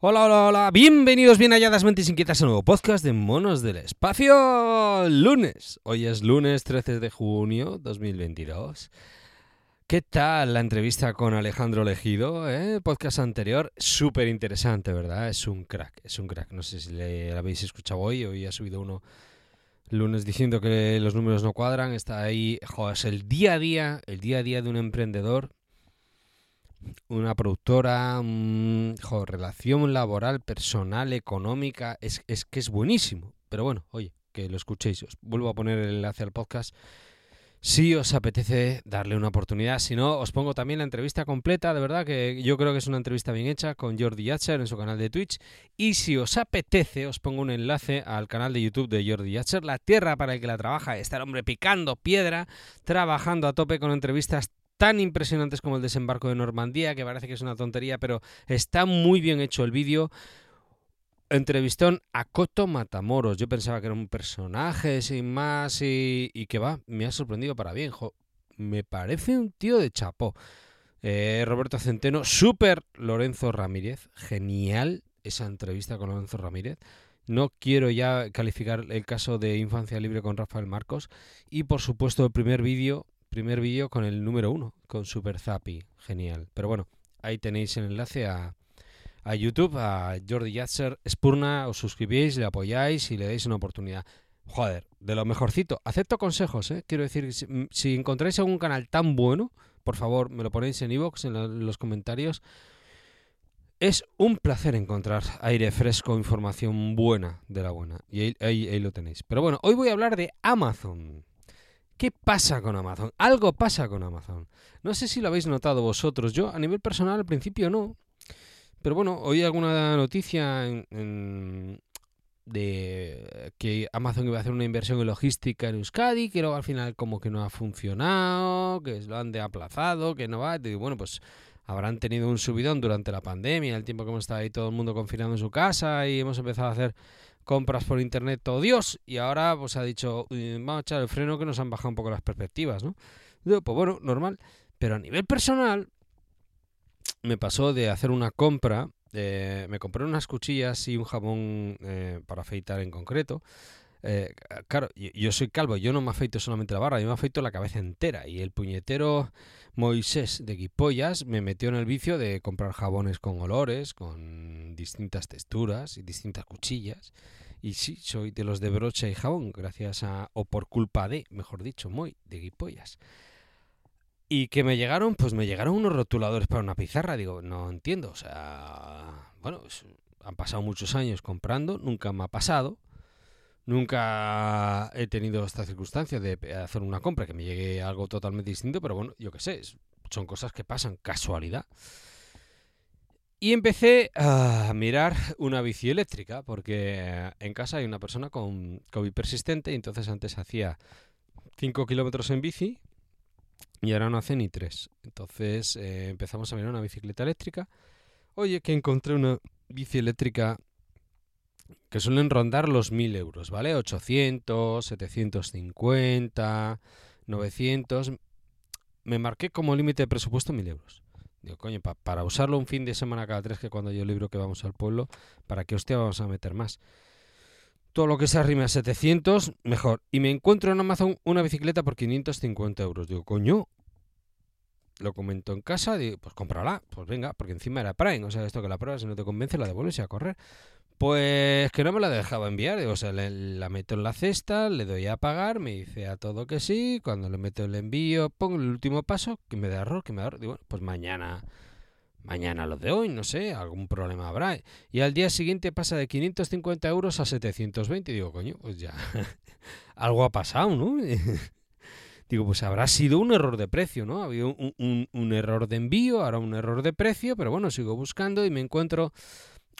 Hola, hola, hola, bienvenidos bien halladas mentes inquietas a un nuevo podcast de Monos del Espacio. Lunes, hoy es lunes 13 de junio 2022. ¿Qué tal la entrevista con Alejandro Legido? Eh? Podcast anterior, súper interesante, ¿verdad? Es un crack, es un crack. No sé si le habéis escuchado hoy, hoy ha subido uno lunes diciendo que los números no cuadran. Está ahí, joder, es el día a día, el día a día de un emprendedor una productora, relación laboral, personal, económica, es, es que es buenísimo. Pero bueno, oye, que lo escuchéis. Os vuelvo a poner el enlace al podcast. Si os apetece darle una oportunidad, si no, os pongo también la entrevista completa, de verdad que yo creo que es una entrevista bien hecha con Jordi Yatcher en su canal de Twitch. Y si os apetece, os pongo un enlace al canal de YouTube de Jordi Yatcher, La Tierra para el que la trabaja. Está el hombre picando piedra, trabajando a tope con entrevistas tan impresionantes como el desembarco de Normandía, que parece que es una tontería, pero está muy bien hecho el vídeo. Entrevistón a Coto Matamoros. Yo pensaba que era un personaje sin más y, que va, me ha sorprendido para bien. me parece un tío de chapó. Eh, Roberto Centeno, super Lorenzo Ramírez. Genial esa entrevista con Lorenzo Ramírez. No quiero ya calificar el caso de Infancia Libre con Rafael Marcos. Y por supuesto el primer vídeo primer vídeo con el número uno, con Super Zappy. Genial. Pero bueno, ahí tenéis el enlace a, a YouTube, a Jordi Yatzer Spurna, os suscribís, le apoyáis y le dais una oportunidad. Joder, de lo mejorcito. Acepto consejos, ¿eh? Quiero decir, si, encontráis algún canal tan bueno, por favor, me lo ponéis en iVoox, en, los comentarios. Es un placer encontrar aire fresco, información buena de la buena. Y ahí lo tenéis. Pero bueno, hoy voy a hablar de Amazon. ¿Qué pasa con Amazon? Algo pasa con Amazon. No sé si lo habéis notado vosotros. Yo a nivel personal al principio no. Pero bueno, oí alguna noticia de que Amazon iba a hacer una inversión en logística en Euskadi, que luego al final como que no ha funcionado, que lo han de aplazado, que no va. Y bueno, pues habrán tenido un subidón durante la pandemia, el tiempo que hemos estado ahí todo el mundo confinado en su casa y hemos empezado a hacer compras por internet todo Dios y ahora pues ha dicho vamos a echar el freno que nos han bajado un poco las perspectivas, ¿no? pues bueno, normal. Pero a nivel personal me pasó de hacer una compra, me compré unas cuchillas y un jabón eh, para afeitar en concreto. Eh, claro, yo, soy calvo, yo no me afeito solamente la barra, yo me afeito la cabeza entera. Y el puñetero Moisés de Guipollas me metió en el vicio de comprar jabones con olores, con distintas texturas y distintas cuchillas. Y sí, soy de los de brocha y jabón, gracias a, o por culpa de, mejor dicho, muy, de guipollas. Y que me llegaron, pues me llegaron unos rotuladores para una pizarra. Digo, no entiendo, o sea, bueno, han pasado muchos años comprando, nunca me ha pasado. Nunca he tenido esta circunstancia de hacer una compra que me llegue algo totalmente distinto, pero bueno, yo qué sé, son cosas que pasan, casualidad. Y empecé a mirar una bici eléctrica, porque en casa hay una persona con COVID persistente, y entonces antes hacía 5 kilómetros en bici y ahora no hace ni 3. Entonces eh, empezamos a mirar una bicicleta eléctrica. Oye, que encontré una bici eléctrica que suelen rondar los 1000 euros, ¿vale? 800, 750, 900. Me marqué como límite de presupuesto 1000 euros. Digo, coño, para usarlo un fin de semana cada tres, que cuando yo libro que vamos al pueblo, ¿para qué hostia vamos a meter más? Todo lo que se arrime a 700, mejor. Y me encuentro en Amazon una bicicleta por 550 euros. Digo, coño, lo comento en casa, digo, pues cómprala, pues venga, porque encima era Prime, o sea, esto que la prueba, si no te convence, la devuelves y a correr. Pues que no me la dejaba enviar, o sea, la meto en la cesta, le doy a pagar, me dice a todo que sí, cuando le meto el envío, pongo el último paso, que me da error, que me da error, digo, pues mañana, mañana lo de hoy, no sé, algún problema habrá. Y al día siguiente pasa de 550 euros a 720, digo, coño, pues ya, algo ha pasado, ¿no? Digo, pues habrá sido un error de precio, ¿no? Ha habido un, un error de envío, ahora un error de precio, pero bueno, sigo buscando y me encuentro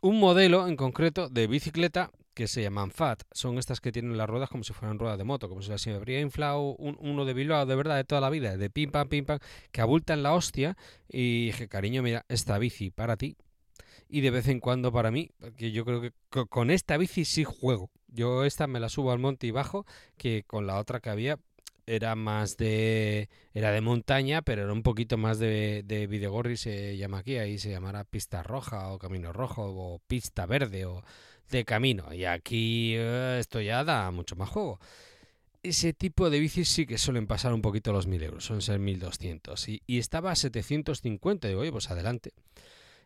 un modelo en concreto de bicicleta que se llaman FAT. Son estas que tienen las ruedas como si fueran ruedas de moto, como si las habría inflado uno de Bilbao de verdad de toda la vida, de pim pam, pim pam, que abultan la hostia. Y dije, cariño, mira, esta bici para ti. Y de vez en cuando para mí, que yo creo que con esta bici sí juego. Yo esta me la subo al monte y bajo, que con la otra que había era más de era de montaña, pero era un poquito más de, de se llama aquí, ahí se llamará pista roja o camino rojo o pista verde o de camino. Y aquí eh, esto ya da mucho más juego. Ese tipo de bicis sí que suelen pasar un poquito los 1000 euros, son ser 1200. Y, y estaba a 750, digo, oye, pues adelante.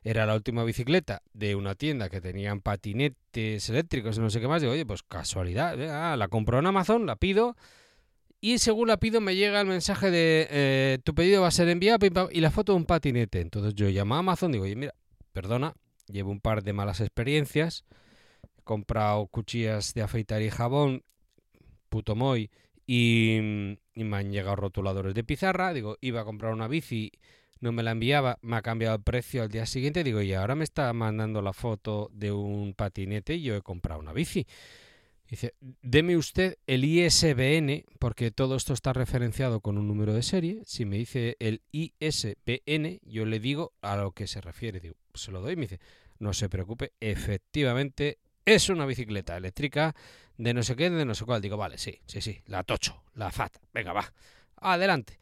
Era la última bicicleta de una tienda que tenían patinetes eléctricos y no sé qué más. Digo, oye, pues casualidad, ah, la compro en Amazon, la pido. Y según la pido me llega el mensaje de eh, tu pedido va a ser enviado y la foto de un patinete. Entonces yo llamo a Amazon, digo, oye, mira, perdona, llevo un par de malas experiencias comprado cuchillas de afeitar y jabón, puto moy, y, me han llegado rotuladores de pizarra. Digo, iba a comprar una bici, no me la enviaba, me ha cambiado el precio al día siguiente. Digo, y ahora me está mandando la foto de un patinete y yo he comprado una bici. Dice, deme usted el ISBN, porque todo esto está referenciado con un número de serie. Si me dice el ISBN, yo le digo a lo que se refiere. Digo, se lo doy. Me dice, no se preocupe, efectivamente es una bicicleta eléctrica de no sé qué, de no sé cuál. Digo, vale, sí, sí, sí, la Tocho, la FAT. Venga, va, adelante.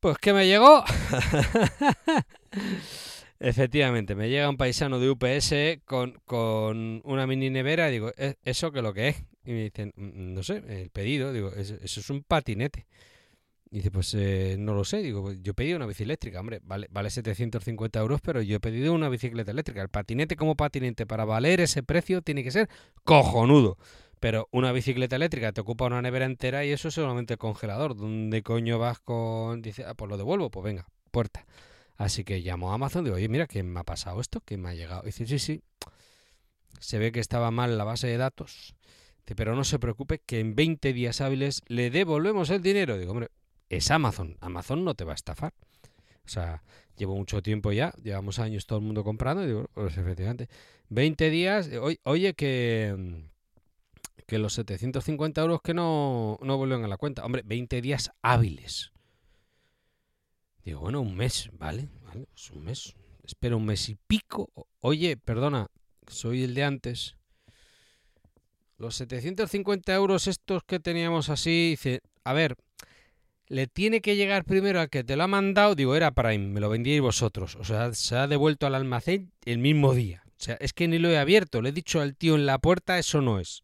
Pues que me llegó. Efectivamente, me llega un paisano de UPS con, con una mini nevera y digo, ¿E-, ¿eso qué es lo que es? Y me dicen, mm, no sé, el pedido, digo, eso es un patinete. Y dice, pues eh, no lo sé. Digo, pues, yo he pedido una bici eléctrica, hombre, vale, vale 750 euros, pero yo he pedido una bicicleta eléctrica. El patinete como patinete, para valer ese precio, tiene que ser cojonudo. Pero una bicicleta eléctrica te ocupa una nevera entera y eso es solamente el congelador. ¿Dónde coño vas con...? Dice, ah, pues lo devuelvo, pues venga, puerta. Así que llamo a Amazon, digo, oye, mira, ¿qué me ha pasado esto? ¿Qué me ha llegado? dice, sí, sí, se ve que estaba mal la base de datos. Pero no se preocupe que en 20 días hábiles le devolvemos el dinero. Digo, hombre, es Amazon. Amazon no te va a estafar. O sea, llevo mucho tiempo ya, llevamos años todo el mundo comprando, y digo, pues efectivamente, 20 días, oye que, que los 750 euros que no, no vuelven a la cuenta, hombre, 20 días hábiles. Digo, bueno, un mes, ¿vale? ¿vale? Pues un mes. Espera un mes y pico. Oye, perdona, soy el de antes. Los 750 euros estos que teníamos así, dice, a ver, le tiene que llegar primero al que te lo ha mandado, digo, era Prime, me lo vendíais vosotros. O sea, se ha devuelto al almacén el mismo día. O sea, es que ni lo he abierto, le he dicho al tío en la puerta, eso no es.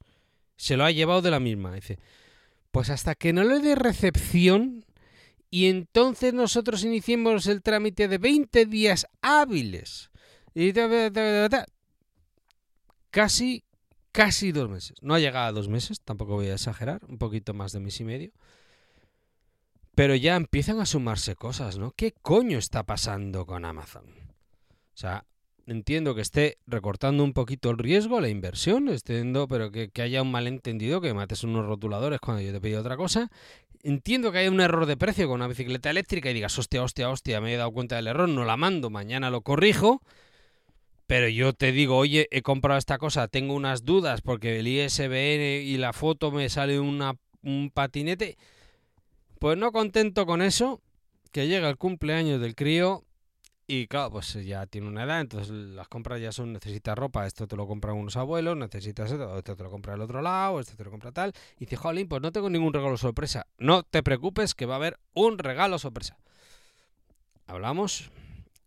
Se lo ha llevado de la misma. Dice, pues hasta que no le dé recepción y entonces nosotros iniciemos el trámite de 20 días hábiles. Y casi, casi dos meses. No ha llegado a dos meses, tampoco voy a exagerar, un poquito más de mes y medio. Pero ya empiezan a sumarse cosas, ¿no? ¿Qué coño está pasando con Amazon? O sea, entiendo que esté recortando un poquito el riesgo, la inversión, entiendo, pero que, haya un malentendido, que mates unos rotuladores cuando yo te pido otra cosa. Entiendo que haya un error de precio con una bicicleta eléctrica y digas, hostia, hostia, hostia, me he dado cuenta del error, no la mando, mañana lo corrijo. Pero yo te digo, oye, he comprado esta cosa, tengo unas dudas porque el ISBN y la foto me sale una, un patinete. Pues no contento con eso, que llega el cumpleaños del crío y claro, pues ya tiene una edad, entonces las compras ya son, necesitas ropa, esto te lo compran unos abuelos, necesitas esto, esto te lo compra el otro lado, esto te lo compra tal. Y dice, jolín, pues no tengo ningún regalo sorpresa. No te preocupes que va a haber un regalo sorpresa. Hablamos.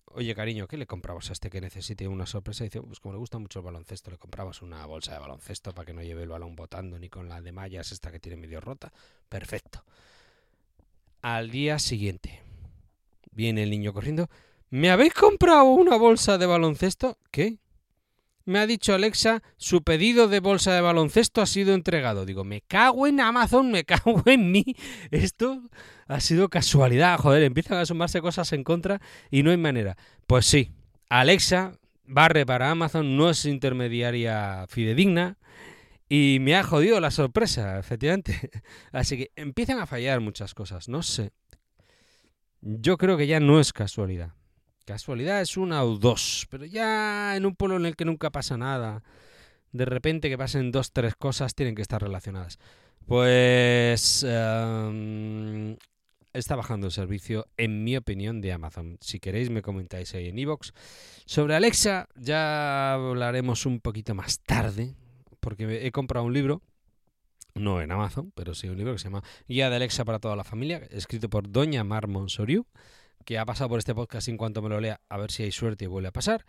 Oye, cariño, ¿qué le comprabas a este que necesite una sorpresa? Y dice, pues como le gusta mucho el baloncesto, le comprabas una bolsa de baloncesto para que no lleve el balón botando ni con la de mallas esta que tiene medio rota. Perfecto. Al día siguiente, viene el niño corriendo. ¿Me habéis comprado una bolsa de baloncesto? ¿Qué? Me ha dicho Alexa, su pedido de bolsa de baloncesto ha sido entregado. Digo, me cago en Amazon, me cago en mí. Esto ha sido casualidad, joder, empiezan a sumarse cosas en contra y no hay manera. Pues sí, Alexa barre para Amazon, no es intermediaria fidedigna y me ha jodido la sorpresa, efectivamente. Así que empiezan a fallar muchas cosas, no sé. Yo creo que ya no es casualidad. Casualidad es una o dos, pero ya en un pueblo en el que nunca pasa nada, de repente que pasen dos, tres cosas, tienen que estar relacionadas. Pues em, está bajando el servicio, en mi opinión, de Amazon. Si queréis, me comentáis ahí en iVoox. Sobre Alexa, ya hablaremos un poquito más tarde, porque he comprado un libro no en Amazon, pero sí un libro que se llama Guía de Alexa para toda la familia, escrito por Doña Mar Monsoriu, que ha pasado por este podcast en cuanto me lo lea, a ver si hay suerte y vuelve a pasar.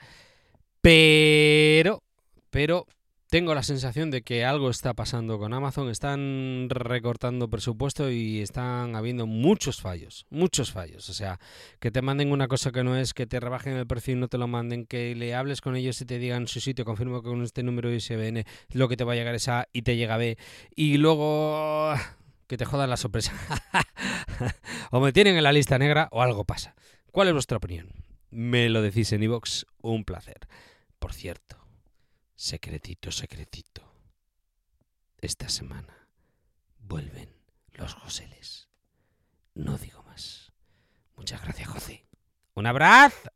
Pero, pero tengo la sensación de que algo está pasando con Amazon. Están recortando presupuesto y están habiendo muchos fallos, muchos fallos. O sea, que te manden una cosa que no es, que te rebajen el precio y no te lo manden, que le hables con ellos y te digan, sí, te confirmo que con este número ISBN lo que te va a llegar es A y te llega B. Y luego que te jodan la sorpresa. o me tienen en la lista negra o algo pasa. ¿Cuál es vuestra opinión? Me lo decís en iVoox, un placer. Por cierto, Secretito, secretito. Esta semana vuelven los Joseles. No digo más. Muchas gracias, José. Un abrazo.